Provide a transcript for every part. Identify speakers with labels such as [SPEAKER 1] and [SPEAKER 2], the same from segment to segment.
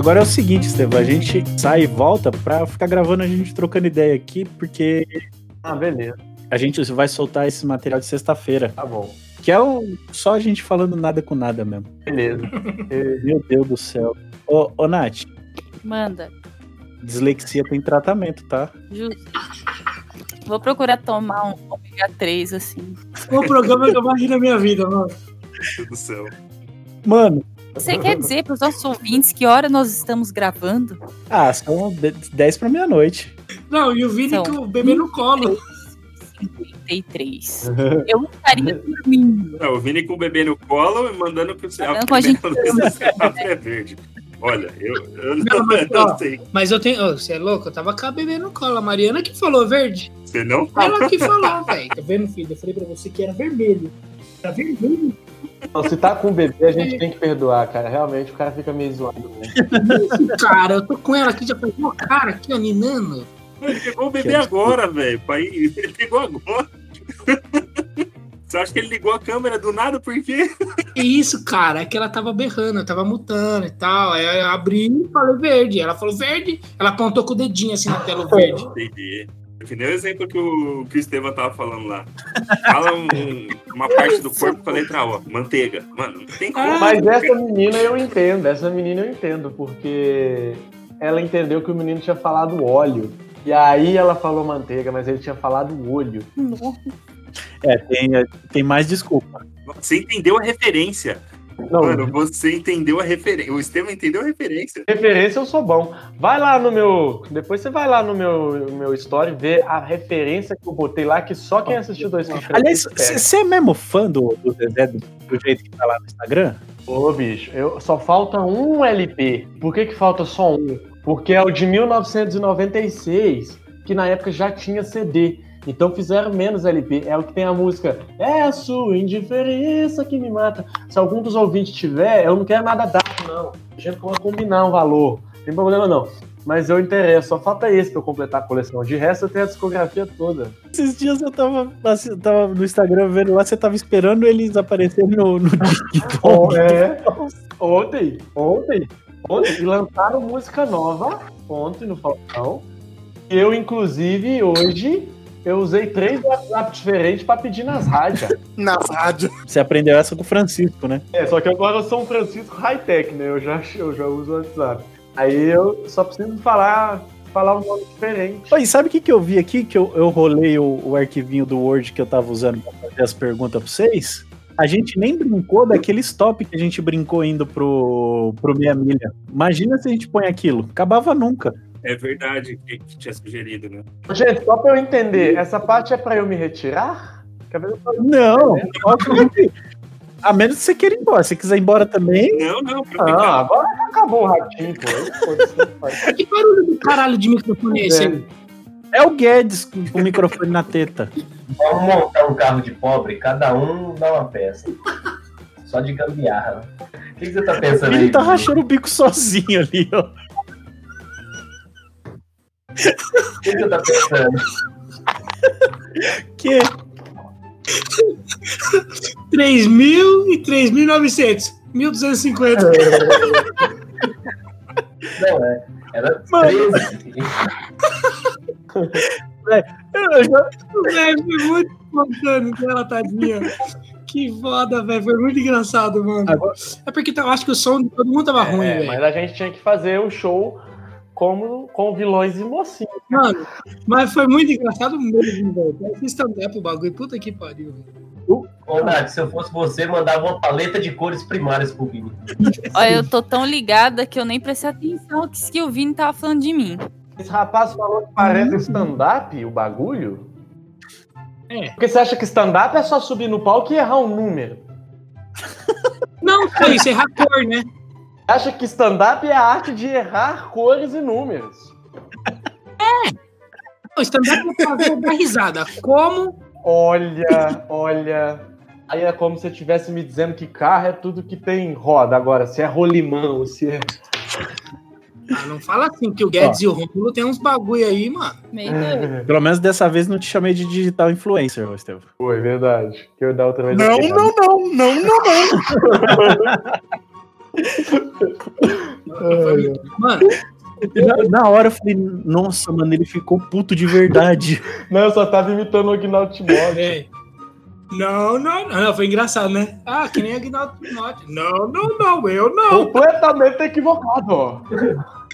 [SPEAKER 1] Agora é o seguinte, Estevam, a gente sai e volta pra ficar gravando a gente trocando ideia aqui, porque
[SPEAKER 2] Ah, beleza.
[SPEAKER 1] a gente vai soltar esse material de sexta-feira.
[SPEAKER 2] Tá bom.
[SPEAKER 1] Que é o, só a gente falando nada com nada mesmo.
[SPEAKER 2] Beleza.
[SPEAKER 1] Meu Deus do céu. Ô, ô Nath,
[SPEAKER 3] Manda.
[SPEAKER 1] dislexia tem tratamento, tá?
[SPEAKER 3] Justo. Vou procurar tomar um ômega 3, assim.
[SPEAKER 4] O programa que eu mais ri na minha vida, mano.
[SPEAKER 5] Meu Deus do céu.
[SPEAKER 1] Mano,
[SPEAKER 3] Você quer dizer para os nossos ouvintes que hora nós estamos gravando?
[SPEAKER 1] ah, são de- 10 pra meia-noite.
[SPEAKER 4] Não, e o Vini
[SPEAKER 3] São
[SPEAKER 4] com o bebê no colo.
[SPEAKER 3] 53. Eu estaria dormindo.
[SPEAKER 5] Não, o Vini com o bebê no colo e mandando pro céu.
[SPEAKER 3] Mandando com a gente-
[SPEAKER 5] é verde. Olha, eu, eu
[SPEAKER 4] Não,
[SPEAKER 5] não,
[SPEAKER 4] mas,
[SPEAKER 5] eu
[SPEAKER 4] ó,
[SPEAKER 5] não sei.
[SPEAKER 4] Mas eu tenho. ô, Você é louco? Eu tava com a bebê no colo. A Mariana que falou verde.
[SPEAKER 5] Você não
[SPEAKER 4] Ela que falou, velho. Tá vendo, filho? Eu falei pra você que era vermelho. Era vermelho.
[SPEAKER 2] Então, se tá com bebê, a gente tem que perdoar, cara. Realmente o cara fica meio zoado. Né?
[SPEAKER 4] Isso, cara, eu tô com ela aqui, já pegou a cara aqui, ó, ninando.
[SPEAKER 5] Ele pegou o bebê agora, velho. pai. Ele pegou agora. Você acha que ele ligou a câmera do nada? Por quê?
[SPEAKER 4] E isso, cara, é que ela tava berrando, tava mutando e tal. Aí eu abri e falei verde. Ela falou verde, ela apontou com o dedinho assim na tela o verde.
[SPEAKER 5] Entendi. Que nem o exemplo que o, que o Estevam tava falando lá. Fala um- uma parte do corpo com a letra O. Manteiga. Mano, não tem como.
[SPEAKER 2] Mas essa menina eu entendo, essa menina eu entendo, porque ela entendeu que o menino tinha falado óleo. E aí ela falou manteiga, mas ele tinha falado olho.
[SPEAKER 1] É, tem, tem mais desculpa.
[SPEAKER 5] Você entendeu a referência.
[SPEAKER 2] Não,
[SPEAKER 5] Mano, você entendeu a referência. O Estevam entendeu a referência.
[SPEAKER 2] referência eu sou bom. Vai lá no meu. Depois você vai lá no meu, meu story ver a referência que eu botei lá, que só quem assistiu dois filmes
[SPEAKER 1] Aliás, você é mesmo fã do, do Zezé do, do jeito que tá lá no Instagram?
[SPEAKER 2] Ô, bicho, eu, só falta um LP. Por que, que falta só um? Porque é o de 1996, que na época já tinha CD. Então fizeram menos LP. É o que tem a música É a sua indiferença que me mata. Se algum dos ouvintes tiver, eu não quero nada dado, não. A gente pode combinar um valor. Não tem problema, não. Mas eu interesso. Só falta esse pra eu completar a coleção. De resto, eu tenho a discografia toda.
[SPEAKER 1] Esses dias eu tava, assim, eu tava no Instagram vendo lá, você tava esperando eles aparecerem no, no disco.
[SPEAKER 2] Oh, é. Ontem, ontem, ontem, e lançaram música nova ontem no Falcão. Eu, inclusive, hoje, eu usei três WhatsApp diferentes pra pedir nas rádios.
[SPEAKER 6] Na rádio.
[SPEAKER 1] Você aprendeu essa com o Francisco, né?
[SPEAKER 2] é, só que agora eu sou um Francisco high-tech, né? Eu já, eu já uso o WhatsApp. Aí eu só preciso falar, falar um nome diferente.
[SPEAKER 1] Oi, sabe o que, que eu vi aqui? Que eu, eu rolei o, o arquivinho do Word que eu tava usando pra fazer as perguntas pra vocês. A gente nem brincou daquele stop que a gente brincou indo pro, pro Meia Milha. Imagina se a gente põe aquilo. Acabava nunca.
[SPEAKER 5] É verdade que, que tinha sugerido, né?
[SPEAKER 2] Gente, só pra eu entender, essa parte é pra eu me retirar?
[SPEAKER 1] Não. A menos que você queira ir embora. Se você quiser ir embora também,
[SPEAKER 5] Não, não, pra
[SPEAKER 2] Ah, agora acabou o ratinho, pô.
[SPEAKER 4] Que barulho do caralho de microfone é esse
[SPEAKER 1] é o Guedes com o microfone na teta.
[SPEAKER 7] Vamos montar um carro de pobre, cada um dá uma peça. Só de gambiarra. O que, que você tá pensando aí?
[SPEAKER 1] Ele tá rachando o bico sozinho ali, ó.
[SPEAKER 7] O que, você tá pensando?
[SPEAKER 1] Que
[SPEAKER 4] 3.000 e 3.900. 1.250.
[SPEAKER 7] Não, é. Era
[SPEAKER 1] Mano.
[SPEAKER 7] 13.
[SPEAKER 1] eu já,
[SPEAKER 4] Velho, foi muito espontâneo dela, tadinha. Que foda, velho. Foi muito engraçado, mano.
[SPEAKER 1] Agora-
[SPEAKER 4] É porque eu acho que o som de todo mundo tava ruim,
[SPEAKER 2] É,
[SPEAKER 4] velho.
[SPEAKER 2] mas a gente tinha que fazer o show como, com vilões e mocinhos.
[SPEAKER 4] Mano, mas foi muito engraçado mesmo, velho. Parece stand-up o bagulho. Puta que pariu, velho.
[SPEAKER 7] Ô, Nath, se eu fosse você, mandava uma paleta de cores primárias pro Vini.
[SPEAKER 3] Olha, eu tô tão ligada que eu nem prestei atenção que, o Vini tava falando de mim.
[SPEAKER 2] Esse rapaz falou que parece stand-up, o bagulho.
[SPEAKER 4] É.
[SPEAKER 2] Porque você acha que stand-up é só subir no palco e errar um número?
[SPEAKER 4] Não, foi isso, errar cor, né?
[SPEAKER 2] Acha que stand-up é a arte de errar cores e números?
[SPEAKER 4] Não, stand-up é fazer dar risada. Como?
[SPEAKER 2] Olha, olha. Aí é como se eu estivesse me dizendo que carro é tudo que tem roda. Agora, se é rolimão, se é.
[SPEAKER 4] Ah, não fala assim, que o Guedes e o Rômulo tem uns bagulho aí, mano.
[SPEAKER 3] Meio doido.
[SPEAKER 1] pelo menos dessa vez não te chamei de digital influencer, ô, Estevam.
[SPEAKER 2] Foi verdade. Que eu da outra vez.
[SPEAKER 6] Não,
[SPEAKER 2] fiquei-
[SPEAKER 6] não, não, não, não,
[SPEAKER 4] Mano,
[SPEAKER 1] Na, na hora eu falei, nossa, mano, ele ficou puto de verdade.
[SPEAKER 2] Não, eu só tava imitando o Agnaldo Timóteo.
[SPEAKER 4] Não, não, não, foi engraçado, né? Ah, que nem Aguinaldo Timóteo. Não, não, não, eu não.
[SPEAKER 2] Completamente equivocado, ó.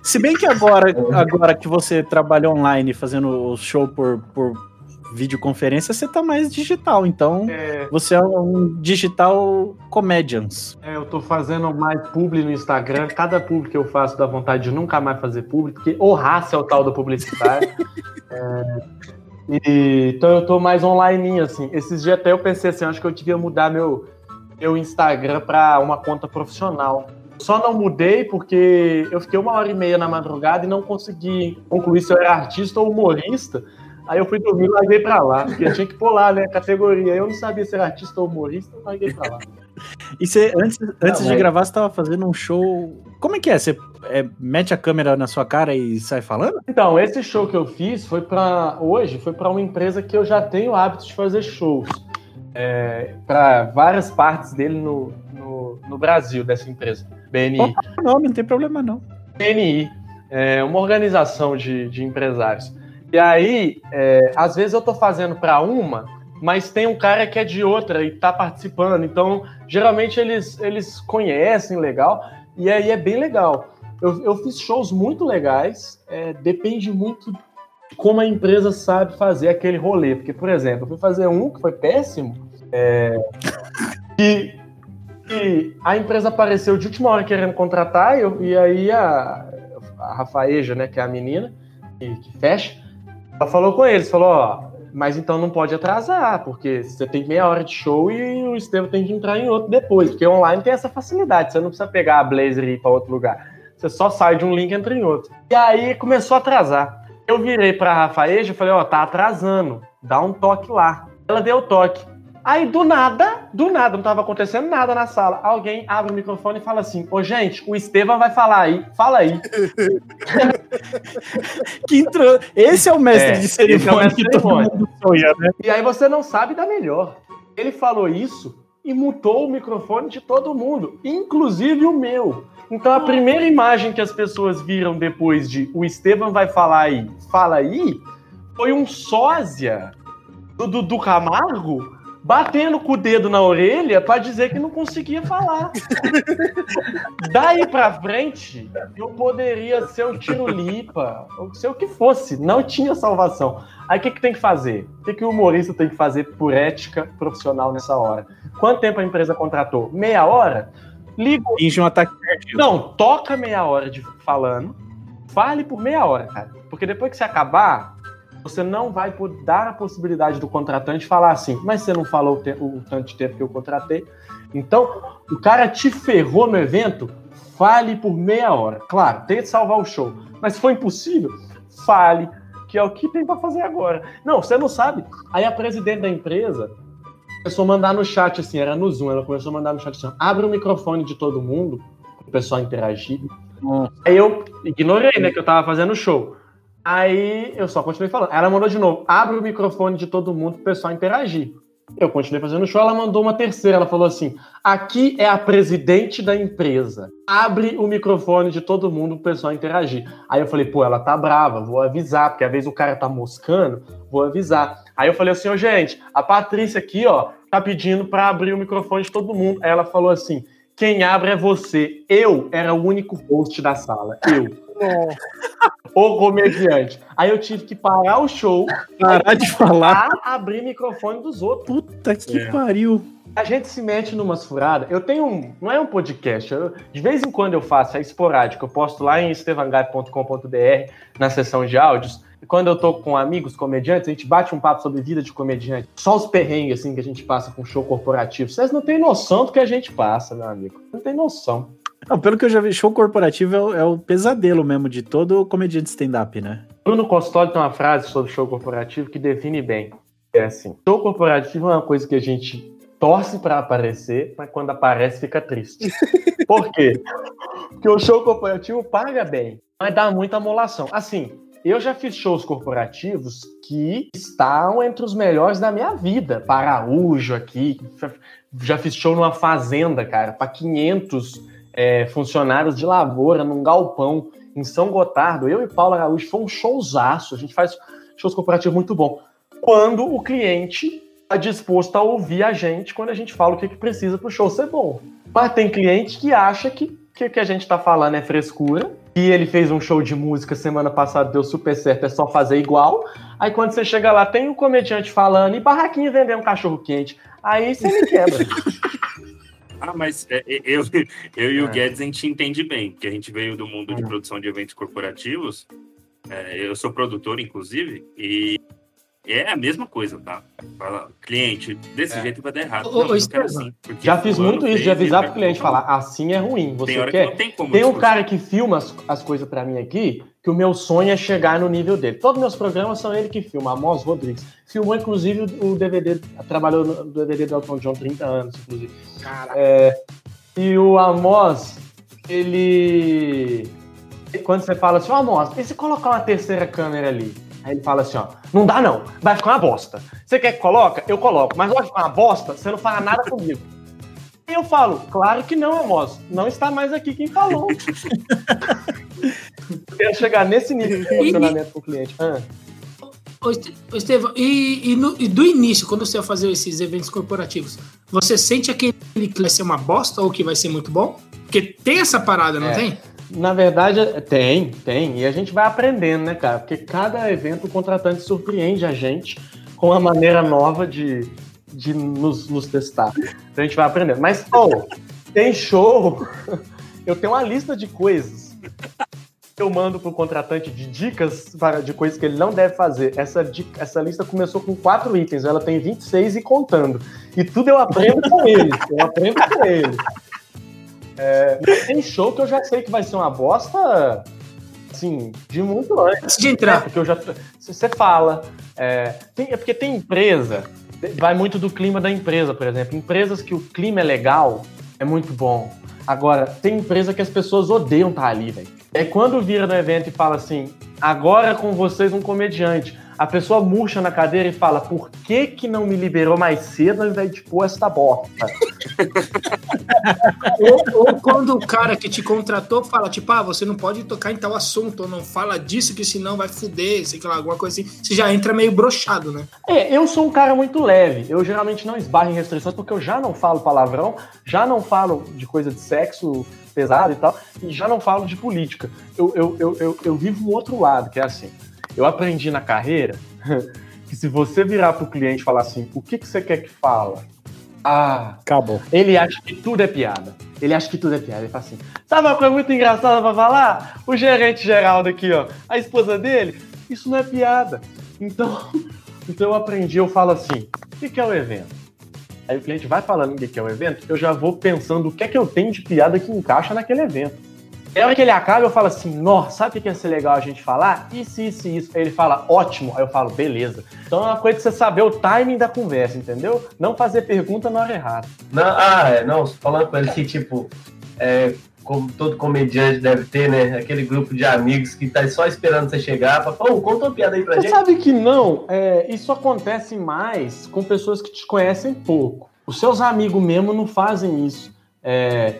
[SPEAKER 1] Se bem que agora, agora que você trabalha online fazendo o show por, por videoconferência, você tá mais digital. Então,
[SPEAKER 2] É,
[SPEAKER 1] você é um digital comedians.
[SPEAKER 2] é, eu tô fazendo mais publi no Instagram. Cada publi que eu faço dá vontade de nunca mais fazer publi, porque o raça é o tal do publicitário. É, e, então eu tô mais online, assim. Esses dias até eu pensei assim, acho que eu devia mudar meu, meu Instagram pra uma conta profissional. Só não mudei porque eu fiquei uma hora e meia na madrugada e não consegui concluir se eu era artista ou humorista. Aí eu fui dormir e larguei pra lá, porque eu tinha que pular, né? Categoria. Eu não sabia se era artista ou humorista, eu larguei pra lá.
[SPEAKER 1] E você, antes, antes de
[SPEAKER 2] mas-
[SPEAKER 1] gravar, você tava fazendo um show. Como é que é? Você é, mete a câmera na sua cara e sai falando?
[SPEAKER 2] Então, esse show que eu fiz foi para hoje, foi para uma empresa que eu já tenho o hábito de fazer shows. para várias partes dele no, no, no Brasil, dessa empresa. BNI.
[SPEAKER 1] Não, não tem problema não.
[SPEAKER 2] BNI, é uma organização de, de empresários. E aí, é, às vezes eu tô fazendo para uma, mas tem um cara que é de outra e tá participando. Então, geralmente eles, eles conhecem legal, e aí é bem legal. Eu, eu fiz shows muito legais, é, depende muito de como a empresa sabe fazer aquele rolê. Porque, por exemplo, eu fui fazer um que foi péssimo, é, e, e a empresa apareceu de última hora querendo contratar, e, eu- e aí a, a Rafaeja, né, que é a menina que, que fecha, ela falou com eles, falou, ó, mas então não pode atrasar, porque você tem meia hora de show e o Estevam tem que entrar em outro depois, porque online tem essa facilidade, você não precisa pegar a Blazer e ir para outro lugar. Você só sai de um link e entra em outro. E aí começou a atrasar. Eu virei pra Rafaeja e falei, ó, tá atrasando, dá um toque lá. Ela deu o toque. Aí, do nada, do nada, não tava acontecendo nada na sala. Alguém abre o microfone e fala assim: Ô, gente, o Estevam vai falar aí. Fala aí.
[SPEAKER 1] Que entrou... Esse é o mestre
[SPEAKER 2] É,
[SPEAKER 1] de
[SPEAKER 2] é
[SPEAKER 1] cerimônia sonha, né?
[SPEAKER 2] E aí você não sabe da melhor. Ele falou isso e mutou o microfone de todo mundo, inclusive o meu. Então a primeira imagem que as pessoas viram depois de o Estevam vai falar aí, fala aí, foi um sósia do Dudu Camargo batendo com o dedo na orelha pra dizer que não conseguia falar. Daí pra frente, eu poderia ser o Tirulipa, ou ser o que fosse, não tinha salvação. Aí o que, que tem que fazer? O que, que o humorista tem que fazer por ética profissional nessa hora? Quanto tempo a empresa contratou? Meia hora? Liga.
[SPEAKER 1] Finge um ataque cardíaco.
[SPEAKER 2] Não, toca meia hora de falando. Fale por meia hora, cara. Porque depois que você acabar, você não vai dar a possibilidade do contratante falar assim, mas você não falou o, te- o tanto de tempo que eu contratei. Então, o cara te ferrou no evento, fale por meia hora. Claro, tente salvar o show. Mas se for impossível, fale, que é o que tem pra fazer agora. Não, você não sabe. Aí a presidente da empresa começou a mandar no chat, assim, era no Zoom, ela começou a mandar no chat assim, abre o microfone de todo mundo, o pessoal interagir.
[SPEAKER 1] Nossa.
[SPEAKER 2] Aí eu ignorei, né, que eu tava fazendo show. Aí eu só continuei falando. Ela mandou de novo, abre o microfone de todo mundo pro pessoal interagir. Eu continuei fazendo show, ela mandou uma terceira, ela falou assim, aqui é a presidente da empresa, abre o microfone de todo mundo pro pessoal interagir. Aí eu falei, pô, ela tá brava, vou avisar, porque às vezes o cara tá moscando, vou avisar. Aí eu falei assim, ô gente, a Patrícia aqui, ó, tá pedindo pra abrir o microfone de todo mundo. Aí ela falou assim, quem abre é você. Eu era o único host da sala. Eu. O comediante. Aí eu tive que parar o show
[SPEAKER 1] Parar de falar.
[SPEAKER 2] abrir microfone dos outros.
[SPEAKER 1] Puta que
[SPEAKER 5] É.
[SPEAKER 1] pariu.
[SPEAKER 2] A gente se mete numas furadas. Eu tenho um. Não é um podcast. eu- de vez em quando eu faço, é esporádico. Eu posto lá em estevangai.com.br na seção de áudios. E quando eu tô com amigos comediantes, a gente bate um papo sobre vida de comediante. Só os perrengues assim que a gente passa com show corporativo. Vocês não têm noção do que a gente passa, meu amigo. Não tem noção.
[SPEAKER 1] Não, pelo que eu já vi, show corporativo é o, é o pesadelo mesmo de todo comediante stand-up, né?
[SPEAKER 2] Bruno Costoli tem uma frase sobre show corporativo que define bem. É assim: show corporativo é uma coisa que a gente torce pra aparecer, mas quando aparece fica triste. Por quê? Porque o show corporativo paga bem, mas dá muita amolação. Assim, eu já fiz shows corporativos que estão entre os melhores da minha vida. Paraújo aqui, já fiz show numa fazenda, cara, pra 500 é, funcionários de lavoura num galpão em São Gotardo. Eu e Paulo Araújo foi um showzaço. A gente faz shows corporativos muito bom. Quando o cliente está disposto a ouvir a gente quando a gente fala o que, que precisa para o show ser bom. Mas tem cliente que acha que o que a gente está falando é frescura. E ele fez um show de música semana passada, deu super certo, é só fazer igual. Aí quando você chega lá, tem um comediante falando e barraquinha vendendo um cachorro quente. Aí você me quebra.
[SPEAKER 5] Ah, mas é, é, eu, eu e o
[SPEAKER 2] É.
[SPEAKER 5] Guedes a gente entende bem, que a gente veio do mundo de
[SPEAKER 2] Hum.
[SPEAKER 5] produção de eventos corporativos. É, eu sou produtor, inclusive, e é a mesma coisa, tá? Fala, cliente, desse
[SPEAKER 4] É.
[SPEAKER 5] jeito vai dar errado.
[SPEAKER 4] Ô,
[SPEAKER 5] Não,
[SPEAKER 4] ô,
[SPEAKER 5] assim,
[SPEAKER 2] Já fiz muito isso, de avisar pro cliente, falar, assim é ruim,
[SPEAKER 5] Tem
[SPEAKER 2] você
[SPEAKER 5] que
[SPEAKER 2] quer?
[SPEAKER 5] não tem como.
[SPEAKER 2] Tem um cara que filma as, as coisas pra mim aqui, que o meu sonho é chegar no nível dele. Todos meus programas são ele que filma, Amos Rodrigues. Filmou, inclusive, o DVD, trabalhou no DVD do Elton John 30 anos, inclusive.
[SPEAKER 4] Caraca.
[SPEAKER 2] E o Amos, ele. Quando você fala assim, ó, Amos, e se colocar uma terceira câmera ali? Aí ele fala assim, ó, não dá não, vai ficar uma bosta. Você quer que coloca? Eu coloco, mas vai ficar uma bosta, você não fala nada comigo. E eu falo, claro que não, Amos, não está mais aqui quem falou. Eu quero chegar nesse nível de funcionamento com o cliente. Ah,
[SPEAKER 4] ô, Estevão, e, e no- e do início, quando você vai fazer esses eventos corporativos, você sente aquele que vai ser uma bosta ou que vai ser muito bom? Porque tem essa parada, não
[SPEAKER 2] É.
[SPEAKER 4] tem?
[SPEAKER 2] Na verdade, tem, tem. E a gente vai aprendendo, né, cara? Porque cada evento o contratante surpreende a gente com uma maneira nova de, de nos, nos testar. Então a gente vai aprendendo. Mas, pô, tem show. Eu tenho uma lista de coisas que eu mando pro contratante de dicas para, de coisas que ele não deve fazer. Essa, essa lista começou com quatro itens, ela tem 26 e contando. E tudo eu aprendo com ele. Eu aprendo com ele. É, tem show que eu já sei que vai ser uma bosta, assim, de muito antes.
[SPEAKER 4] De
[SPEAKER 2] É,
[SPEAKER 4] entrar.
[SPEAKER 2] porque eu já. Você fala. É, tem- é porque tem empresa, vai muito do clima da empresa, por exemplo. Empresas que o clima é legal, é muito bom. Agora, tem empresa que as pessoas odeiam estar ali, velho. É quando vira no evento e fala assim: agora com vocês um comediante. A pessoa murcha na cadeira e fala: por que que não me liberou mais cedo ao invés de pôr essa bosta?
[SPEAKER 4] Ou, ou quando o cara que te contratou fala, tipo, ah, você não pode tocar em tal assunto, ou não fala disso, que senão vai fuder, sei lá, alguma coisa assim. Você já entra meio brochado, né?
[SPEAKER 2] É, eu sou um cara muito leve. Eu geralmente não esbarro em restrições porque eu já não falo palavrão, já não falo de coisa de sexo pesado e tal, e já não falo de política. Eu, eu, eu, eu, eu vivo um outro lado, que é assim. Eu aprendi na carreira que se você virar pro cliente e falar assim, o que, que você quer que fala? Ah,
[SPEAKER 1] Acabou.
[SPEAKER 2] ele acha que tudo é piada. Ele acha que tudo é piada. Ele fala assim: sabe uma coisa muito engraçada pra falar? O gerente geral daqui, ó, a esposa dele, isso não é piada. Então, então eu aprendi, eu falo assim: o que, que é o evento? Aí o cliente vai falando o que, que é o evento, eu já vou pensando o que é que eu tenho de piada que encaixa naquele evento. E a hora que ele acaba, eu falo assim, nossa, sabe o que ia ser legal a gente falar? Isso, isso, isso. Aí ele fala, ótimo. Aí eu falo, beleza. Então é uma coisa de você saber o timing da conversa, entendeu? Não fazer pergunta na hora errada.
[SPEAKER 7] Não, ah, é, não, falando com ele que, tipo, é, como todo comediante deve ter, né? Aquele grupo de amigos que tá só esperando você chegar pra falar, ô, conta uma piada aí pra
[SPEAKER 2] Você
[SPEAKER 7] gente.
[SPEAKER 2] sabe que não, é, isso acontece mais com pessoas que te conhecem pouco. Os seus amigos mesmo não fazem isso. É,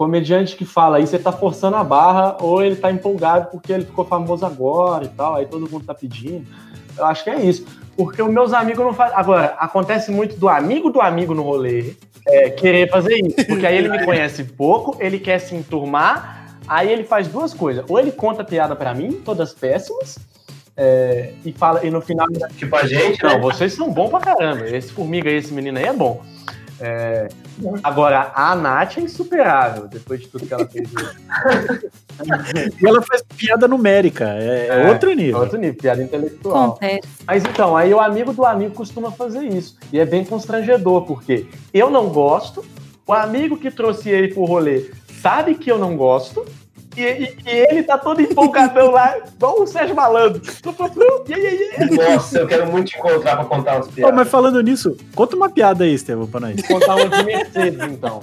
[SPEAKER 2] comediante que fala aí, você tá forçando a barra, ou ele tá empolgado porque ele ficou famoso agora e tal, aí todo mundo tá pedindo. Eu acho que é isso. Porque os meus amigos não fazem. Agora, acontece muito do amigo do amigo no rolê é, querer fazer isso. Porque aí ele me conhece pouco, ele quer se enturmar, aí ele faz duas coisas. Ou ele conta piada pra mim, todas péssimas, é, e fala, e no final.
[SPEAKER 7] Tipo a gente,
[SPEAKER 2] Não,
[SPEAKER 7] né?
[SPEAKER 2] vocês são bons pra caramba. Esse formiga aí, esse menino aí é bom. É, agora, a Nath é insuperável, depois de tudo que ela fez.
[SPEAKER 1] E ela faz piada numérica. É, é outro
[SPEAKER 2] É
[SPEAKER 1] nível.
[SPEAKER 2] outro nível, piada intelectual.
[SPEAKER 3] Acontece.
[SPEAKER 2] Mas então, aí o amigo do amigo costuma fazer isso. E é bem constrangedor, porque eu não gosto, o amigo que trouxe ele pro rolê sabe que eu não gosto, e, e- e ele tá todo empolgadão lá, igual o Sérgio Malandro.
[SPEAKER 7] Nossa, eu quero muito te encontrar pra contar umas piadas.
[SPEAKER 1] mas falando nisso, conta uma piada aí, Estevão, pra nós.
[SPEAKER 2] Contar uma de Mercedes, então.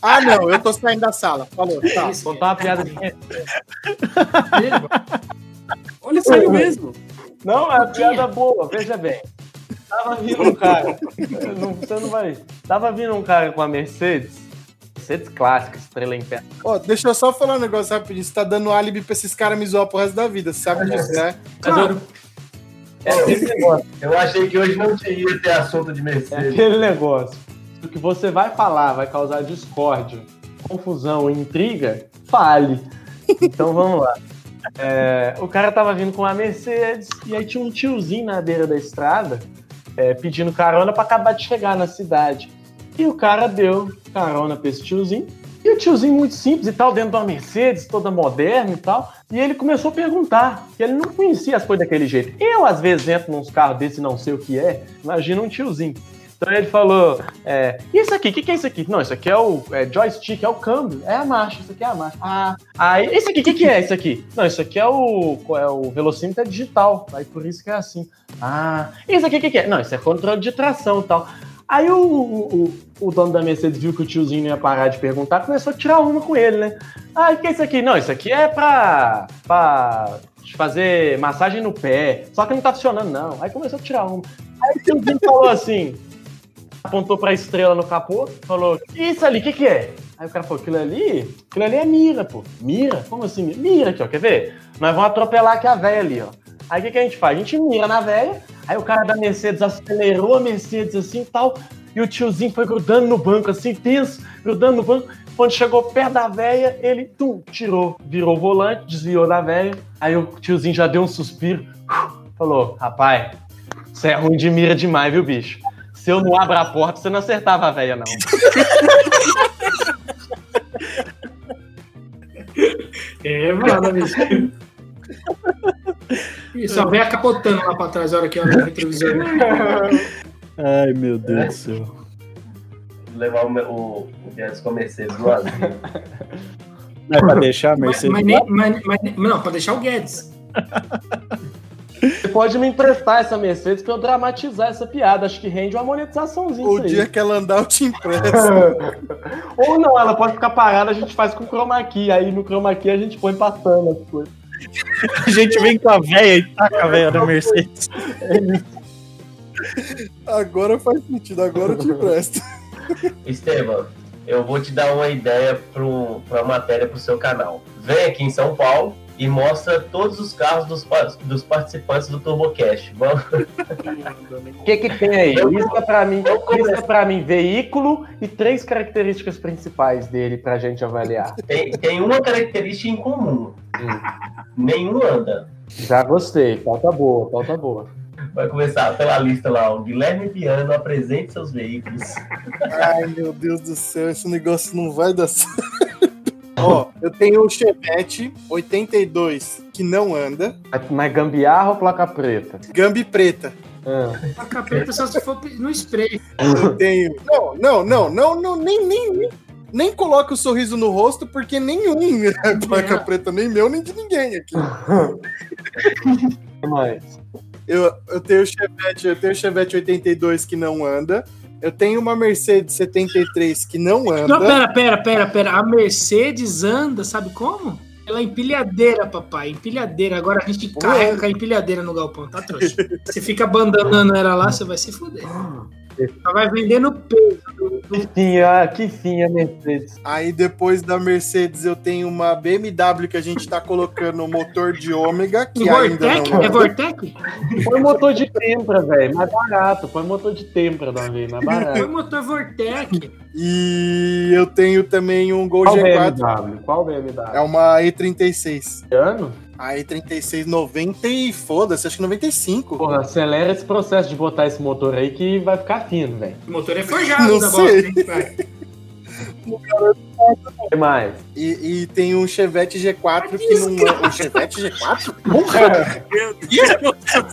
[SPEAKER 6] Ah, não, eu tô saindo da sala. Falou. Tá.
[SPEAKER 4] Isso,
[SPEAKER 2] Contar uma piada de Mercedes.
[SPEAKER 5] Olha, saiu mesmo.
[SPEAKER 2] Não, é uma piada boa, veja bem. Tava vindo um cara. não, você não vai. Tava vindo um cara com a Mercedes Mercedes clássica, estrela em pé.
[SPEAKER 6] Ó, deixa eu só falar um negócio rapidinho. Você tá dando álibi pra esses caras me zoar pro resto da vida. Você sabe disso, né?
[SPEAKER 4] Claro.
[SPEAKER 7] É esse negócio. Eu achei que hoje não ia ter assunto de
[SPEAKER 2] É
[SPEAKER 7] Mercedes.
[SPEAKER 2] aquele negócio. O que você vai falar vai causar discórdia, confusão e intriga, fale. Então vamos lá. É, o cara tava vindo com uma Mercedes e aí tinha um tiozinho na beira da estrada é, pedindo carona pra acabar de chegar na cidade. E o cara deu carona pra esse tiozinho. E o tiozinho muito simples e tal, dentro de uma Mercedes, toda moderna e tal. E ele começou a perguntar, que ele não conhecia as coisas daquele jeito. Eu, às vezes, entro nos carros desses e não sei o que é. Imagina um tiozinho. Então ele falou, é, isso aqui, o que, que é isso aqui? Não, isso aqui é o é, joystick, é o câmbio, é a marcha, isso aqui é a marcha. Ah, aí, isso aqui, o que, que é isso aqui? Não, isso aqui é o, é o velocímetro digital, aí por isso que é assim. Ah, isso aqui, o que, que é? Não, isso é controle de tração e tal. Aí o, o, o- dono da Mercedes viu que o tiozinho ia parar de perguntar, começou a tirar uma com ele, né? Ah, o que é isso aqui? Não, isso aqui é pra, pra fazer massagem no pé, só que não tá funcionando não. Aí começou a tirar uma. Aí o tiozinho falou assim, apontou pra estrela no capô, falou, isso ali, o que que é? Aí o cara falou, aquilo ali, aquilo ali é mira, pô. Mira? Como assim? Mira aqui, ó, quer ver? Nós vamos atropelar aqui a véia ali, ó. Aí o que, que a gente faz? A gente mira na véia, aí o cara da Mercedes acelerou a Mercedes assim e tal, e o tiozinho foi grudando no banco, assim, tenso, grudando no banco. Quando chegou perto da véia, ele, tum, tirou, virou o volante, desviou da véia. Aí o tiozinho já deu um suspiro, falou, rapaz, você é ruim de mira demais, viu, bicho? Se eu não abro a porta, você não acertava a véia, não.
[SPEAKER 4] É, mano, bicho. E só vem capotando lá pra trás, a hora que olha no retrovisor.
[SPEAKER 1] Ai, meu Deus do céu.
[SPEAKER 7] Levar o, o, o Guedes com a Mercedes no asilo.
[SPEAKER 1] Não é pra deixar a
[SPEAKER 4] Mas,
[SPEAKER 1] Mercedes
[SPEAKER 4] mas, nem- mas- mas- não, pra deixar o Guedes.
[SPEAKER 2] Você pode me emprestar essa Mercedes pra eu dramatizar essa piada. Acho que rende uma monetizaçãozinha
[SPEAKER 6] O
[SPEAKER 2] isso aí.
[SPEAKER 6] dia que ela andar, eu te empresto.
[SPEAKER 2] Ou não, ela pode ficar parada, a gente faz com chroma key. Aí no chroma key a gente põe passando as coisas.
[SPEAKER 1] A gente vem com a véia e taca a véia da Mercedes.
[SPEAKER 6] Agora faz sentido, agora eu te empresto.
[SPEAKER 7] Esteban, eu vou te dar uma ideia para uma matéria para o seu canal. Vem aqui em São Paulo e mostra todos os carros dos, dos participantes do TurboCast. Vamos...
[SPEAKER 2] O que que tem aí? Lista pra mim, lista pra mim veículo e três características principais dele pra gente avaliar.
[SPEAKER 7] Tem, tem uma característica em comum. Nenhum anda.
[SPEAKER 2] Já gostei, pauta boa, pauta boa.
[SPEAKER 7] Vai começar pela lista lá. O Guilherme Viano apresente seus veículos.
[SPEAKER 6] Ai, meu Deus do céu, esse negócio não vai dar certo. Ó, eu tenho o Chevette 82 que não anda,
[SPEAKER 2] Mas gambiarra ou placa preta?
[SPEAKER 6] Gambi preta.
[SPEAKER 2] Ah,
[SPEAKER 4] A capeta só se for no spray.
[SPEAKER 6] Eu tenho. Não, não, não, não, não nem, nem, nem, nem coloque o sorriso no rosto, porque nenhum é placa preta, nem meu, nem de ninguém aqui.
[SPEAKER 2] mais?
[SPEAKER 6] Eu, eu tenho o Chevette, eu tenho o Chevette 82 que não anda. Eu tenho uma Mercedes 73 que não anda.
[SPEAKER 4] Não, pera, pera, pera, pera. A Mercedes anda, sabe como? Ela é empilhadeira, papai. Empilhadeira. Agora a gente carrega com a empilhadeira no galpão, tá trouxa? Você fica abandonando ela lá, você vai se fuder. Ela vai vender no peso. do-
[SPEAKER 2] fim, ah, que fim a Mercedes.
[SPEAKER 6] Aí depois da Mercedes eu tenho uma BMW que a gente tá colocando o motor de ômega, que ainda
[SPEAKER 4] Vortec?
[SPEAKER 6] não
[SPEAKER 4] É Vortec?
[SPEAKER 2] Põe motor de tempra, velho, mais barato. Põe motor de tempra da vez, mais
[SPEAKER 4] Foi
[SPEAKER 2] barato.
[SPEAKER 4] motor Vortec.
[SPEAKER 6] E eu tenho também um Gol
[SPEAKER 2] Qual
[SPEAKER 6] G4,
[SPEAKER 2] BMW? Qual BMW?
[SPEAKER 6] é uma E36.
[SPEAKER 2] ano?
[SPEAKER 6] A E36 90 e foda-se, acho que 95.
[SPEAKER 2] Porra, acelera esse processo de botar esse motor aí que vai ficar fino, velho.
[SPEAKER 4] O motor é forjado
[SPEAKER 6] Não
[SPEAKER 4] da
[SPEAKER 6] sei.
[SPEAKER 4] bosta?
[SPEAKER 2] O que mais?
[SPEAKER 6] E, e tem um Chevette G4 que não é. Um Chevette G4? Porra!
[SPEAKER 5] Meu Deus!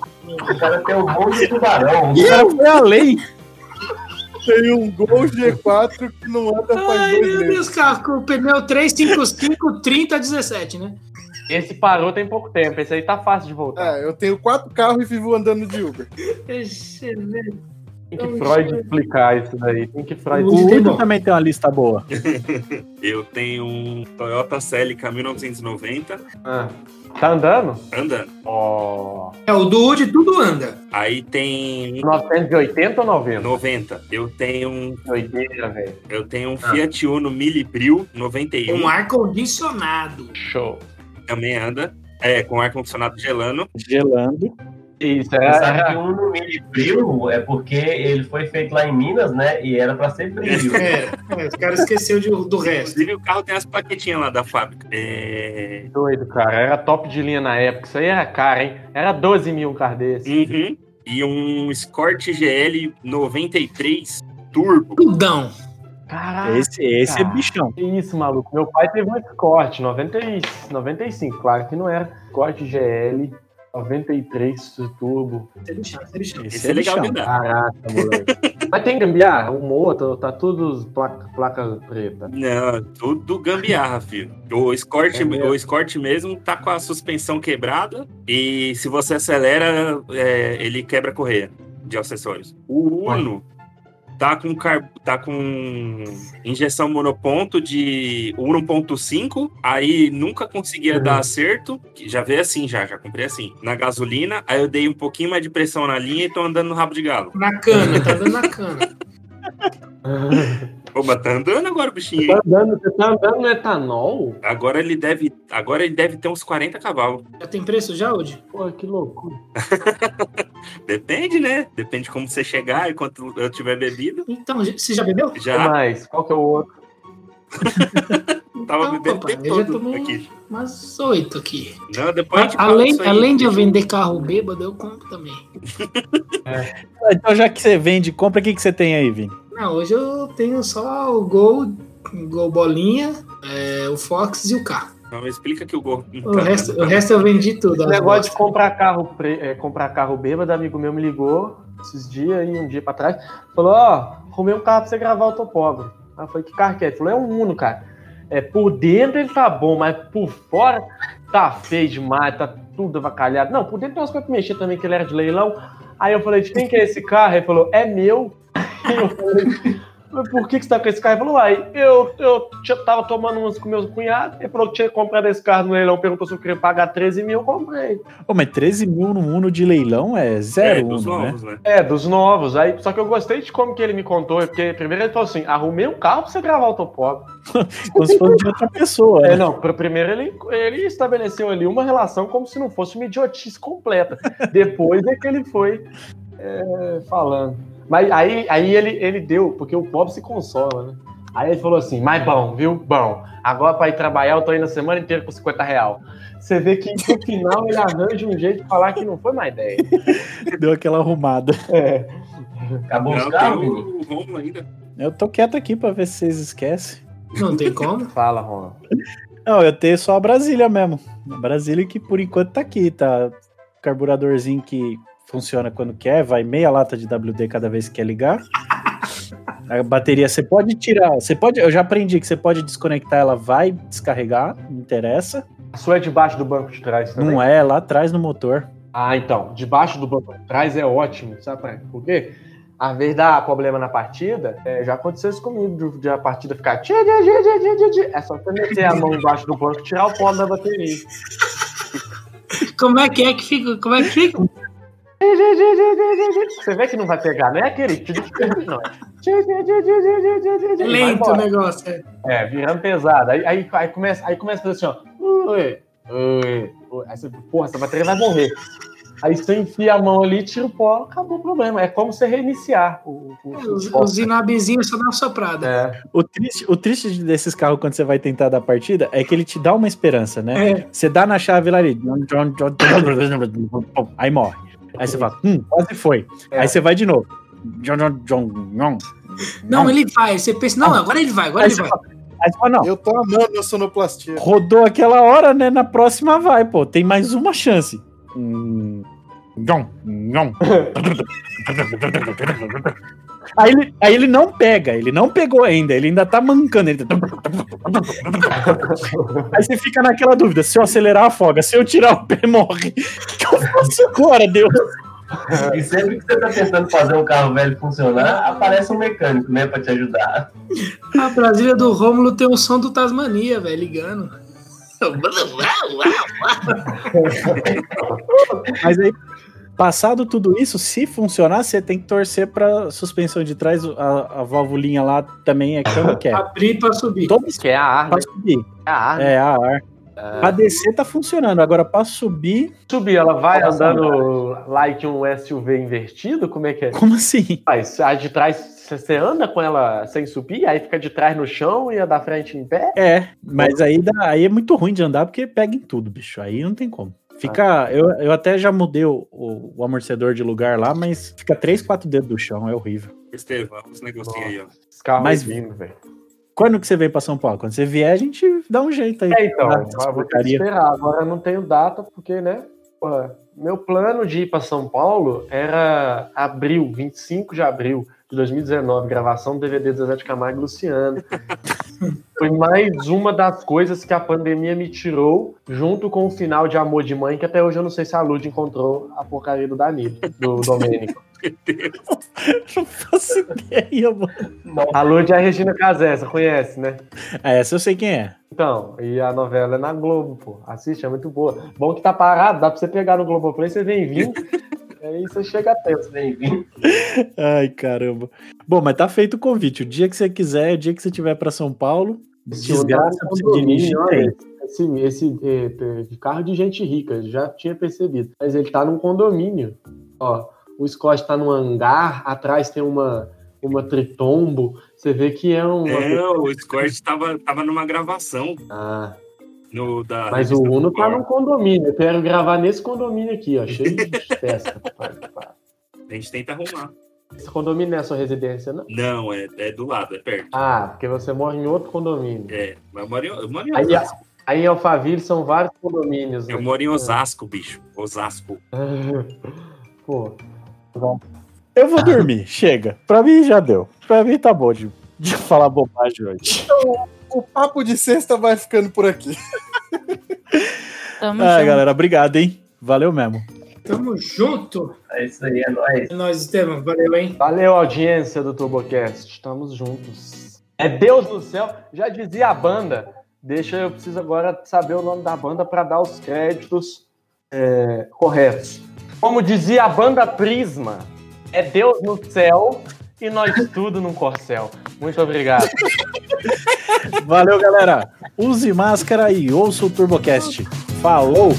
[SPEAKER 7] O cara tem o gol de tubarão.
[SPEAKER 1] O cara foi além.
[SPEAKER 6] Tem um Gol G4 que não anda faz
[SPEAKER 4] Ai,
[SPEAKER 6] dois
[SPEAKER 4] meu
[SPEAKER 6] meses.
[SPEAKER 4] Deus, carro com o pneu 355 30 17, né?
[SPEAKER 2] Esse parou tem pouco tempo, esse aí tá fácil de voltar.
[SPEAKER 6] É, eu tenho quatro carros e vivo andando de Uber.
[SPEAKER 4] Excelente.
[SPEAKER 2] Tem que Freud explicar isso daí. Tem que Freud
[SPEAKER 1] O
[SPEAKER 4] bom.
[SPEAKER 1] também tem uma lista boa.
[SPEAKER 5] Eu tenho um Toyota Celica 1990
[SPEAKER 2] Ah, Tá andando?
[SPEAKER 5] andando.
[SPEAKER 2] Ó.
[SPEAKER 4] É, o do Woody tudo anda.
[SPEAKER 5] Aí tem
[SPEAKER 2] 980 ou 90?
[SPEAKER 5] 90. Eu tenho um,
[SPEAKER 2] 80, velho.
[SPEAKER 5] eu tenho um Fiat Uno Mille Bril 91.
[SPEAKER 4] Um ar-condicionado.
[SPEAKER 2] Show.
[SPEAKER 5] Também anda. É, com ar condicionado gelando.
[SPEAKER 1] Gelando.
[SPEAKER 2] Isso, é.
[SPEAKER 7] sabe que um no mini frio é porque ele foi feito lá em Minas, né? E era pra ser frio.
[SPEAKER 4] É, é, os caras esqueceram de- do resto.
[SPEAKER 5] Inclusive, o carro tem as plaquetinhas lá da fábrica. É...
[SPEAKER 2] Doido, cara. Era top de linha na época. Isso aí era caro, hein? Era 12 mil um carro desse.
[SPEAKER 5] Uhum. E um Escort GL 93 Turbo.
[SPEAKER 4] Tudão.
[SPEAKER 2] Caraca.
[SPEAKER 1] Esse, esse é bichão.
[SPEAKER 2] Que isso, maluco. Meu pai teve um Escort 90, e- 95, claro que não era. Escort GL 93 turbo.
[SPEAKER 4] Esse é esse é bichão.
[SPEAKER 5] Esse é legal.
[SPEAKER 2] Caraca, moleque. Mas tem gambiarra? O motor tá tudo placa, placa preta.
[SPEAKER 5] Não, tudo gambiarra, filho. O Escort,
[SPEAKER 2] É mesmo?
[SPEAKER 5] o Escort mesmo tá com a suspensão quebrada e se você acelera, é, ele quebra a correia de acessórios. O Uno tá com, car... tá com injeção monoponto de 1.5, aí nunca conseguia
[SPEAKER 2] Uhum.
[SPEAKER 5] dar acerto, que já veio assim já, já comprei assim, na gasolina, aí eu dei um pouquinho mais de pressão na linha e tô andando no rabo de galo.
[SPEAKER 4] Na cana, tá andando na cana.
[SPEAKER 5] Oba, tá andando agora o bichinho,
[SPEAKER 2] Tá andando, você tá andando no etanol?
[SPEAKER 5] Agora ele deve, agora ele deve ter uns 40 cavalos.
[SPEAKER 4] Já tem preço já, Woody?
[SPEAKER 2] Pô, que loucura.
[SPEAKER 5] Depende, né? Depende de como você chegar e quanto eu tiver bebido.
[SPEAKER 4] Então, você já bebeu?
[SPEAKER 5] Já
[SPEAKER 2] mais? Qual que é o outro?
[SPEAKER 5] tava
[SPEAKER 4] Não,
[SPEAKER 5] bebendo o
[SPEAKER 4] papai, eu já tomei
[SPEAKER 5] aqui.
[SPEAKER 4] umas oito aqui.
[SPEAKER 5] Não, depois a gente fala
[SPEAKER 4] Além, além de eu vender carro bêbado, eu compro também.
[SPEAKER 1] Então, já que você vende, compra, o que, que você tem aí, Vini?
[SPEAKER 4] Não, hoje eu tenho só o Gol, o Gol Bolinha, é, o Fox e o carro.
[SPEAKER 5] Não, explica que o gol.
[SPEAKER 4] O resto, o resto eu vendi tudo.
[SPEAKER 2] Esse
[SPEAKER 4] as
[SPEAKER 2] negócio de comprar carro, pre- é, comprar carro bêbado, amigo meu me ligou esses dias e um dia pra trás. Falou, ó, arrumei um carro pra você gravar o pobre. Aí eu falei, que carro que é? Ele falou, é um Uno, cara. É, por dentro ele tá bom, mas por fora tá feio demais, tá tudo avacalhado. Não, por dentro tem umas coisas pra mexer também, que ele era de leilão. Aí eu falei, de quem que é esse carro? Ele falou, é meu. Por que, que você tá com esse carro? Ele falou, uai, eu, eu tava tomando umas com meus cunhados. Ele falou que tinha comprado esse carro no leilão, perguntou se eu queria pagar 13 mil, eu comprei.
[SPEAKER 1] Pô, mas 13 mil no Uno de leilão é
[SPEAKER 5] É,
[SPEAKER 1] zero
[SPEAKER 5] dos
[SPEAKER 1] Uno, né?
[SPEAKER 5] novos, né?
[SPEAKER 2] É, dos novos. Aí, só que eu gostei de como que ele me contou, porque primeiro ele falou assim: arrumei um carro pra você gravar o Topop.
[SPEAKER 1] Como se fosse de outra pessoa.
[SPEAKER 2] É,
[SPEAKER 1] né?
[SPEAKER 2] não, pra- primeiro ele, ele estabeleceu ali uma relação como se não fosse uma idiotice completa. Depois é que ele foi é, falando. Mas aí, aí ele, ele deu, porque o pobre se consola, né? Aí ele falou assim, mas bom, viu? Bom. Agora pra ir trabalhar eu tô indo a semana inteira com 50 real. Você vê que no final ele arranja um jeito de falar que não foi má ideia.
[SPEAKER 1] Deu aquela arrumada.
[SPEAKER 2] É.
[SPEAKER 7] Acabou os
[SPEAKER 5] Não,
[SPEAKER 7] carros,
[SPEAKER 5] tem
[SPEAKER 7] Vini?
[SPEAKER 5] o Romulo ainda.
[SPEAKER 1] Eu tô quieto aqui pra ver se vocês esquecem.
[SPEAKER 4] Não tem como.
[SPEAKER 2] Fala, Ron.
[SPEAKER 1] Não, eu tenho só a Brasília mesmo. A Brasília que por enquanto tá aqui, tá? Carburadorzinho que funciona quando quer, vai meia lata de WD cada vez que quer ligar. A bateria você pode tirar, você pode, eu já aprendi que você pode desconectar, ela vai descarregar, não interessa.
[SPEAKER 2] A sua é debaixo do banco de trás também?
[SPEAKER 1] Não é lá atrás no motor.
[SPEAKER 2] Ah, então, debaixo do banco de trás é ótimo, sabe pra- por quê? Às vezes dá problema na partida, é, já aconteceu isso comigo, de, de a partida ficar tchê, tchê, tchê. É só você meter a mão embaixo do banco e tirar o pó da bateria.
[SPEAKER 4] Como é que é que fica? Como é que fica?
[SPEAKER 2] Você vê que não vai pegar, não é aquele tchê, não.
[SPEAKER 4] É
[SPEAKER 2] vai
[SPEAKER 4] lento o negócio. É.
[SPEAKER 2] É, virando pesado. Aí, aí, aí começa, aí começa a fazer assim, ó. Ui, ui, ui. Aí você, porra, essa bateria vai morrer. Aí você enfia a mão ali, tira o pó, acabou o problema. É como você reiniciar o, o, o
[SPEAKER 4] Os,
[SPEAKER 2] pó.
[SPEAKER 4] os inabizinhos só dá uma soprada.
[SPEAKER 2] É,
[SPEAKER 1] O triste, o triste desses carros quando você vai tentar dar partida é que ele te dá uma esperança, né?
[SPEAKER 4] É.
[SPEAKER 1] Você dá na chave lá ali, aí morre. Aí você fala, hum, quase foi.
[SPEAKER 2] É.
[SPEAKER 1] Aí você vai de novo.
[SPEAKER 4] Não, ele vai. Você pensa, não, agora ele vai, agora
[SPEAKER 1] Aí
[SPEAKER 4] ele vai.
[SPEAKER 1] fala, aí você fala, não,
[SPEAKER 6] Eu tô amando a sonoplastia.
[SPEAKER 1] rodou aquela hora, né? Na próxima vai, pô. Tem mais uma chance. Hum, John. Aí ele, aí ele não pega, ele não pegou ainda, ele ainda tá mancando. Ele... tá- Aí você fica naquela dúvida: se eu acelerar, afoga, se eu tirar o pé, morre. O que eu faço agora, Deus?
[SPEAKER 7] E sempre que você tá tentando fazer um carro velho funcionar, aparece um mecânico, né, pra te ajudar.
[SPEAKER 4] A Brasília do Rômulo tem o som do Tasmania, velho, ligando.
[SPEAKER 1] Mas aí, passado tudo isso, se funcionar, você tem que torcer pra suspensão de trás, a, a válvulinha lá também é como que é.
[SPEAKER 4] Abrir pra subir.
[SPEAKER 1] Todos
[SPEAKER 2] Que é a ar, né?
[SPEAKER 1] pra subir.
[SPEAKER 2] É a ar. né?
[SPEAKER 1] É, a ar. Pra descer tá funcionando, agora pra subir,
[SPEAKER 2] Subir, ela vai andando like um SUV invertido? Como é que é?
[SPEAKER 1] como assim?
[SPEAKER 2] Mas a de trás, você- você anda com ela sem subir, aí fica de trás no chão e a da frente em pé?
[SPEAKER 1] É, mas aí, dá- aí é muito ruim de andar porque pega em tudo, bicho. Aí não tem como. Fica. Eu, eu até já mudei o, o- o amortecedor de lugar lá, mas fica 3, 4 dedos do chão, é horrível.
[SPEAKER 5] Estevão, os negocinhos aí, ó.
[SPEAKER 2] Os carros
[SPEAKER 1] Mas-
[SPEAKER 2] vindo, velho.
[SPEAKER 1] Quando que você veio pra São Paulo? Quando você vier, a gente dá um jeito aí.
[SPEAKER 2] É, então,
[SPEAKER 1] Ah,
[SPEAKER 2] eu vou ter que esperar. Agora eu não tenho data, porque, né? porra, meu plano de ir para São Paulo era abril, 25 de abril de 2019, gravação do DVD de Zezé de Camargo e Luciano. Foi mais uma das coisas que a pandemia me tirou, junto com o final de Amor de Mãe, que até hoje eu não sei se a Lud encontrou a porcaria do Danilo, do Domênico.
[SPEAKER 1] Não faço ideia, mano.
[SPEAKER 2] A Lud é a Regina Casé, você conhece, né?
[SPEAKER 1] Ah, essa eu sei quem é.
[SPEAKER 2] Então, e a novela é na Globo, pô. Assiste, é muito boa. Bom que tá parado, dá pra você pegar no Globoplay, você vem vindo, aí você chega a tempo.
[SPEAKER 7] Vem vir.
[SPEAKER 1] Ai, caramba. Bom, mas tá feito o convite. O dia que você quiser, o dia que você tiver pra São Paulo, desgraça pra você dirigir.
[SPEAKER 2] esse, esse eh, eh, carro de gente rica, já tinha percebido. Mas ele tá num condomínio. Ó, o Scott tá num hangar, atrás tem uma, uma tritombo. Você vê que é um.
[SPEAKER 5] É, o Scott tava, tava numa gravação
[SPEAKER 2] Ah,
[SPEAKER 5] no, da.
[SPEAKER 2] mas o Uno tá num condomínio. Eu quero gravar nesse condomínio aqui, ó, cheio de festa.
[SPEAKER 5] A gente tenta arrumar.
[SPEAKER 2] Esse condomínio não é a sua residência, não?
[SPEAKER 5] Não, é, é do lado, é perto.
[SPEAKER 2] Ah, porque você mora em outro condomínio.
[SPEAKER 5] É, mas eu moro em, eu moro em
[SPEAKER 2] Aí,
[SPEAKER 5] Osasco.
[SPEAKER 2] aí em Alphaville são vários condomínios. né?
[SPEAKER 5] Eu moro em Osasco, bicho. Osasco.
[SPEAKER 2] Pô,
[SPEAKER 1] Eu vou dormir, chega. Pra mim já deu. Pra mim tá bom de, de falar bobagem hoje.
[SPEAKER 6] O papo de sexta vai ficando por aqui.
[SPEAKER 3] Tamo
[SPEAKER 1] Ah,
[SPEAKER 3] junto.
[SPEAKER 1] galera, obrigado, hein? Valeu mesmo.
[SPEAKER 4] Tamo junto.
[SPEAKER 7] É isso aí, é nóis.
[SPEAKER 4] É nóis, Estevam. Valeu, hein?
[SPEAKER 2] valeu, audiência do TurboCast. Estamos juntos. É Deus no céu. Já dizia a banda. Deixa, eu preciso agora saber o nome da banda para dar os créditos é, corretos. Como dizia a banda Prisma, é Deus no céu e nós tudo num corcel. Muito obrigado.
[SPEAKER 1] Valeu, galera. Use máscara e ouça o TurboCast. Falou!